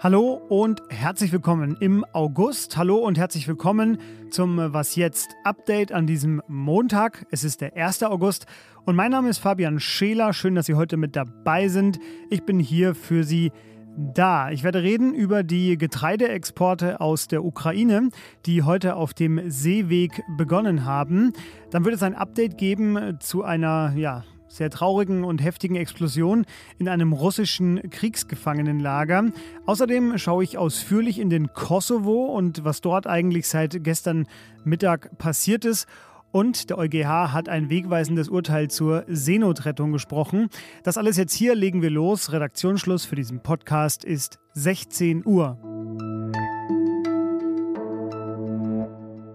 Hallo und herzlich willkommen im August. Hallo und herzlich willkommen zum Was jetzt Update an diesem Montag. Es ist der 1. August und mein Name ist Fabian Scheler. Schön, dass Sie heute mit dabei sind. Ich bin hier für Sie da. Ich werde reden über die Getreideexporte aus der Ukraine, die heute auf dem Seeweg begonnen haben. Dann wird es ein Update geben zu einer, ja, sehr traurigen und heftigen Explosion in einem russischen Kriegsgefangenenlager. Außerdem schaue ich ausführlich in den Kosovo und was dort eigentlich seit gestern Mittag passiert ist. Und der EuGH hat ein wegweisendes Urteil zur Seenotrettung gesprochen. Das alles jetzt hier legen wir los. Redaktionsschluss für diesen Podcast ist 16 Uhr.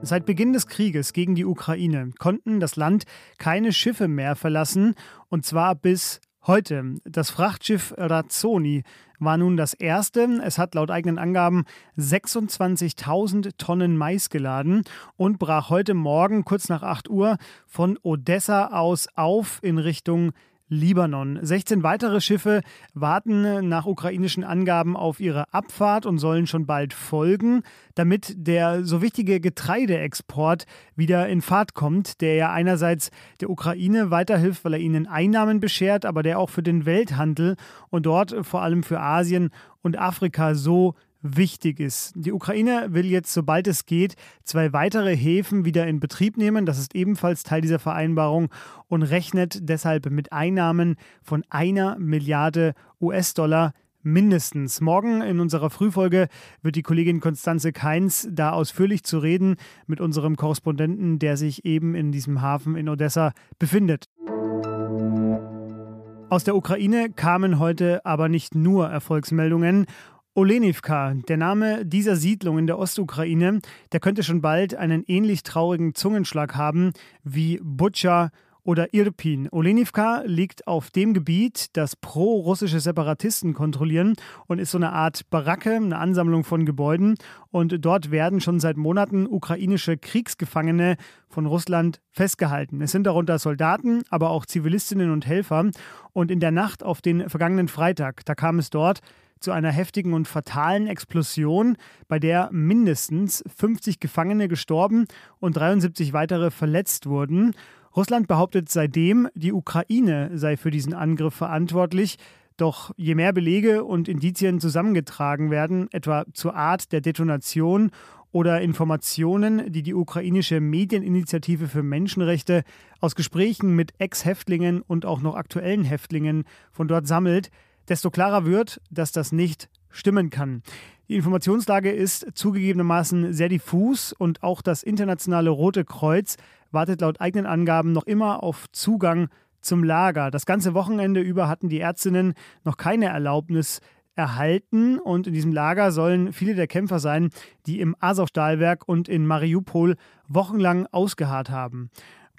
Seit Beginn des Krieges gegen die Ukraine konnten das Land keine Schiffe mehr verlassen, und zwar bis heute. Das Frachtschiff Razzoni war nun das erste. Es hat laut eigenen Angaben 26.000 Tonnen Mais geladen und brach heute Morgen kurz nach 8 Uhr von Odessa aus auf in Richtung Libanon. 16 weitere Schiffe warten nach ukrainischen Angaben auf ihre Abfahrt und sollen schon bald folgen, damit der so wichtige Getreideexport wieder in Fahrt kommt, der ja einerseits der Ukraine weiterhilft, weil er ihnen Einnahmen beschert, aber der auch für den Welthandel und dort vor allem für Asien und Afrika so wichtig ist. Die Ukraine will jetzt, sobald es geht, zwei weitere Häfen wieder in Betrieb nehmen. Das ist ebenfalls Teil dieser Vereinbarung und rechnet deshalb mit Einnahmen von einer Milliarde US-Dollar mindestens. Morgen in unserer Frühfolge wird die Kollegin Konstanze Keins da ausführlich zu reden mit unserem Korrespondenten, der sich eben in diesem Hafen in Odessa befindet. Aus der Ukraine kamen heute aber nicht nur Erfolgsmeldungen. Olenivka, der Name dieser Siedlung in der Ostukraine, der könnte schon bald einen ähnlich traurigen Zungenschlag haben wie Butscha oder Irpin. Olenivka liegt auf dem Gebiet, das pro-russische Separatisten kontrollieren und ist so eine Art Baracke, eine Ansammlung von Gebäuden. Und dort werden schon seit Monaten ukrainische Kriegsgefangene von Russland festgehalten. Es sind darunter Soldaten, aber auch Zivilistinnen und Helfer. Und in der Nacht auf den vergangenen Freitag, da kam es dort zu einer heftigen und fatalen Explosion, bei der mindestens 50 Gefangene gestorben und 73 weitere verletzt wurden. Russland behauptet seitdem, die Ukraine sei für diesen Angriff verantwortlich. Doch je mehr Belege und Indizien zusammengetragen werden, etwa zur Art der Detonation oder Informationen, die die ukrainische Medieninitiative für Menschenrechte aus Gesprächen mit Ex-Häftlingen und auch noch aktuellen Häftlingen von dort sammelt, desto klarer wird, dass das nicht stimmen kann. Die Informationslage ist zugegebenermaßen sehr diffus und auch das internationale Rote Kreuz wartet laut eigenen Angaben noch immer auf Zugang zum Lager. Das ganze Wochenende über hatten die Ärztinnen noch keine Erlaubnis erhalten und in diesem Lager sollen viele der Kämpfer sein, die im Azov-Stahlwerk und in Mariupol wochenlang ausgeharrt haben.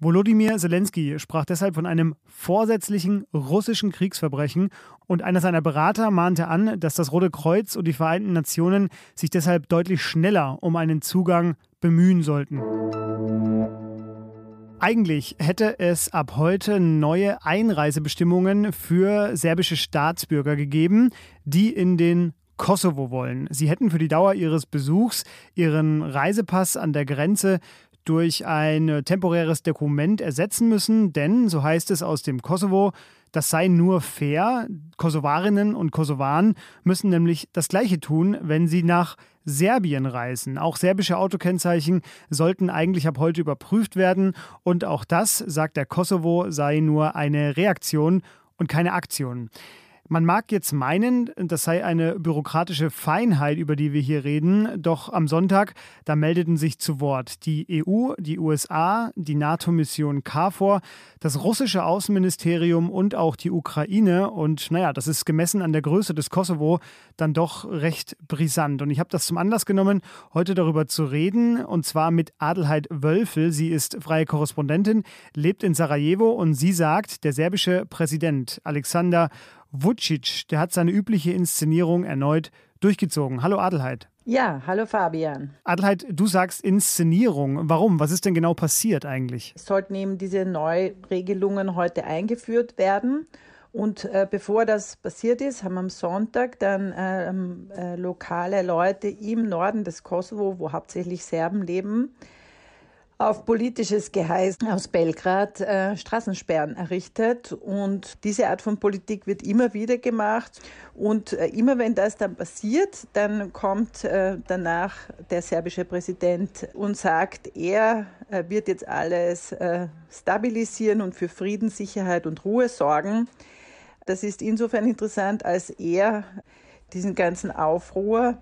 Volodymyr Zelensky sprach deshalb von einem vorsätzlichen russischen Kriegsverbrechen und einer seiner Berater mahnte an, dass das Rote Kreuz und die Vereinten Nationen sich deshalb deutlich schneller um einen Zugang bemühen sollten. Eigentlich hätte es ab heute neue Einreisebestimmungen für serbische Staatsbürger gegeben, die in den Kosovo wollen. Sie hätten für die Dauer ihres Besuchs ihren Reisepass an der Grenze durch ein temporäres Dokument ersetzen müssen, denn, so heißt es aus dem Kosovo, das sei nur fair. Kosovarinnen und Kosovaren müssen nämlich das Gleiche tun, wenn sie nach Serbien reisen. Auch serbische Autokennzeichen sollten eigentlich ab heute überprüft werden. Und auch das, sagt der Kosovo, sei nur eine Reaktion und keine Aktion. Man mag jetzt meinen, das sei eine bürokratische Feinheit, über die wir hier reden, doch am Sonntag, da meldeten sich zu Wort die EU, die USA, die NATO-Mission KFOR, das russische Außenministerium und auch die Ukraine. Und naja, das ist gemessen an der Größe des Kosovo dann doch recht brisant. Und ich habe das zum Anlass genommen, heute darüber zu reden, und zwar mit Adelheid Wölfel. Sie ist freie Korrespondentin, lebt in Sarajevo und sie sagt, der serbische Präsident Alexander Vucic, der hat seine übliche Inszenierung erneut durchgezogen. Hallo Adelheid. Ja, hallo Fabian. Adelheid, du sagst Inszenierung. Warum? Was ist denn genau passiert eigentlich? Es sollten eben diese Neuregelungen heute eingeführt werden. Und äh, bevor das passiert ist, haben am Sonntag dann ähm, äh, lokale Leute im Norden des Kosovo, wo hauptsächlich Serben leben, auf politisches Geheiß aus Belgrad äh, Straßensperren errichtet. Und diese Art von Politik wird immer wieder gemacht. Und äh, immer wenn das dann passiert, dann kommt äh, danach der serbische Präsident und sagt, er äh, wird jetzt alles äh, stabilisieren und für Frieden, Sicherheit und Ruhe sorgen. Das ist insofern interessant, als er diesen ganzen Aufruhr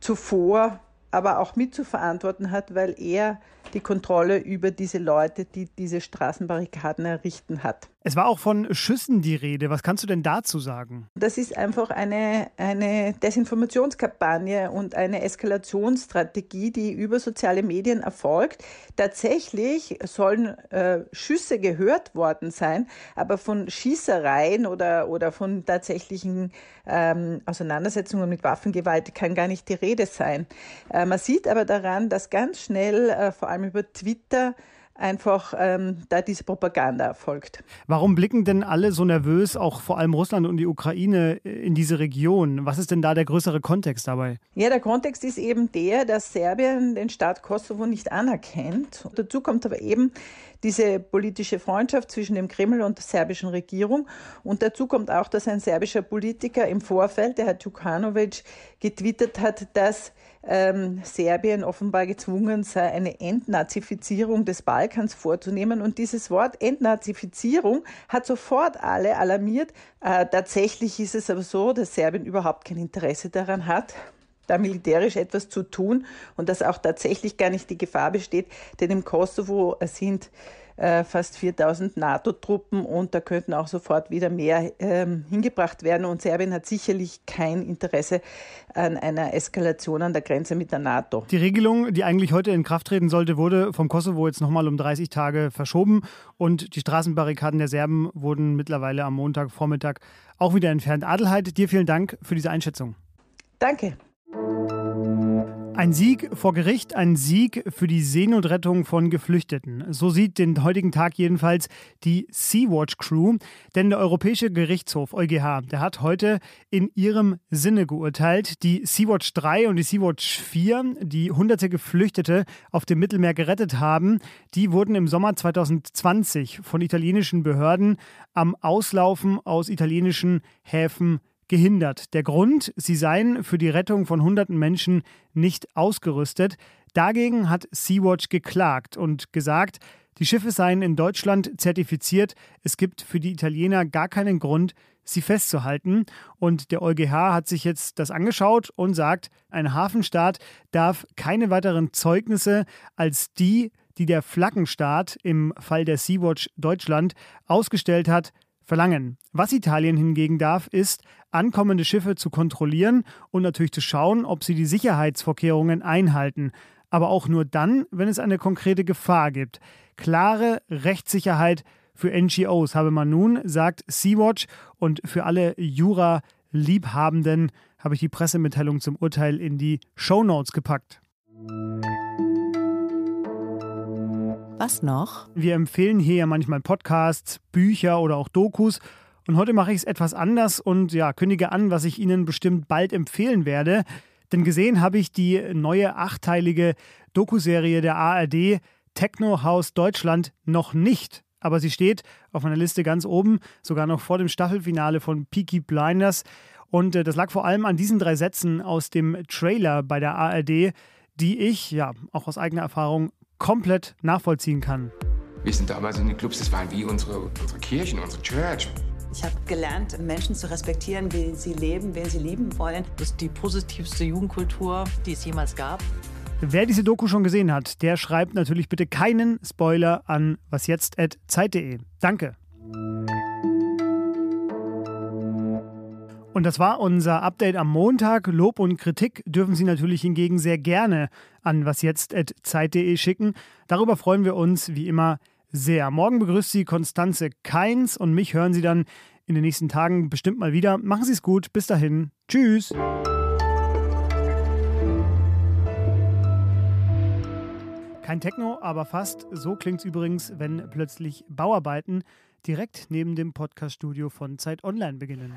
zuvor aber auch mitzuverantworten hat, weil er die Kontrolle über diese Leute, die diese Straßenbarrikaden errichten hat. Es war auch von Schüssen die Rede. Was kannst du denn dazu sagen? Das ist einfach eine, eine Desinformationskampagne und eine Eskalationsstrategie, die über soziale Medien erfolgt. Tatsächlich sollen äh, Schüsse gehört worden sein, aber von Schießereien oder, oder von tatsächlichen ähm, Auseinandersetzungen mit Waffengewalt kann gar nicht die Rede sein. Äh, man sieht aber daran, dass ganz schnell, äh, vor allem über Twitter, einfach ähm, da diese Propaganda erfolgt. Warum blicken denn alle so nervös, auch vor allem Russland und die Ukraine, in diese Region? Was ist denn da der größere Kontext dabei? Ja, der Kontext ist eben der, dass Serbien den Staat Kosovo nicht anerkennt. Und dazu kommt aber eben diese politische Freundschaft zwischen dem Kreml und der serbischen Regierung. Und dazu kommt auch, dass ein serbischer Politiker im Vorfeld, der Herr Djukanovic, getwittert hat, dass ähm, Serbien offenbar gezwungen sei, eine Entnazifizierung des Balkans vorzunehmen. Und dieses Wort Entnazifizierung hat sofort alle alarmiert. Äh, tatsächlich ist es aber so, dass Serbien überhaupt kein Interesse daran hat, da militärisch etwas zu tun und dass auch tatsächlich gar nicht die Gefahr besteht, denn im Kosovo sind äh, fast 4000 NATO-Truppen und da könnten auch sofort wieder mehr ähm, hingebracht werden. Und Serbien hat sicherlich kein Interesse an einer Eskalation an der Grenze mit der NATO. Die Regelung, die eigentlich heute in Kraft treten sollte, wurde vom Kosovo jetzt nochmal um 30 Tage verschoben und die Straßenbarrikaden der Serben wurden mittlerweile am Montagvormittag auch wieder entfernt. Adelheid, dir vielen Dank für diese Einschätzung. Danke. Ein Sieg vor Gericht, ein Sieg für die Seenotrettung von Geflüchteten. So sieht den heutigen Tag jedenfalls die Sea-Watch Crew. Denn der Europäische Gerichtshof EuGH, der hat heute in ihrem Sinne geurteilt. Die Sea-Watch 3 und die Sea-Watch 4, die hunderte Geflüchtete auf dem Mittelmeer gerettet haben, die wurden im Sommer 2020 von italienischen Behörden am Auslaufen aus italienischen Häfen gehindert. Der Grund, sie seien für die Rettung von hunderten Menschen nicht ausgerüstet. Dagegen hat Sea-Watch geklagt und gesagt, die Schiffe seien in Deutschland zertifiziert. Es gibt für die Italiener gar keinen Grund, sie festzuhalten. Und der EuGH hat sich jetzt das angeschaut und sagt, ein Hafenstaat darf keine weiteren Zeugnisse als die, die der Flaggenstaat im Fall der Sea-Watch Deutschland ausgestellt hat, verlangen. Was Italien hingegen darf, ist, ankommende Schiffe zu kontrollieren und natürlich zu schauen, ob sie die Sicherheitsvorkehrungen einhalten. Aber auch nur dann, wenn es eine konkrete Gefahr gibt. Klare Rechtssicherheit für NGOs habe man nun, sagt Sea-Watch. Und für alle Jura-Liebhabenden habe ich die Pressemitteilung zum Urteil in die Show Notes gepackt. Was noch? Wir empfehlen hier ja manchmal Podcasts, Bücher oder auch Dokus. Und heute mache ich es etwas anders und ja, kündige an, was ich Ihnen bestimmt bald empfehlen werde. Denn gesehen habe ich die neue achtteilige Dokuserie der ARD Techno House Deutschland noch nicht. Aber sie steht auf meiner Liste ganz oben, sogar noch vor dem Staffelfinale von Peaky Blinders. Und äh, das lag vor allem an diesen drei Sätzen aus dem Trailer bei der ARD, die ich, ja, auch aus eigener Erfahrung komplett nachvollziehen kann. Wir sind damals in den Clubs, das waren wie unsere, unsere Kirchen, unsere Church. Ich habe gelernt, Menschen zu respektieren, wie sie leben, wen sie lieben wollen. Das ist die positivste Jugendkultur, die es jemals gab. Wer diese Doku schon gesehen hat, der schreibt natürlich bitte keinen Spoiler an wasjetzt.zeit.de. Danke. Und das war unser Update am Montag. Lob und Kritik dürfen Sie natürlich hingegen sehr gerne an wasjetzt.zeit.de schicken. Darüber freuen wir uns wie immer sehr. Morgen begrüßt Sie Konstanze Keins und mich hören Sie dann in den nächsten Tagen bestimmt mal wieder. Machen Sie es gut. Bis dahin. Tschüss. Kein Techno, aber fast. So klingt es übrigens, wenn plötzlich Bauarbeiten direkt neben dem Podcaststudio von Zeit Online beginnen.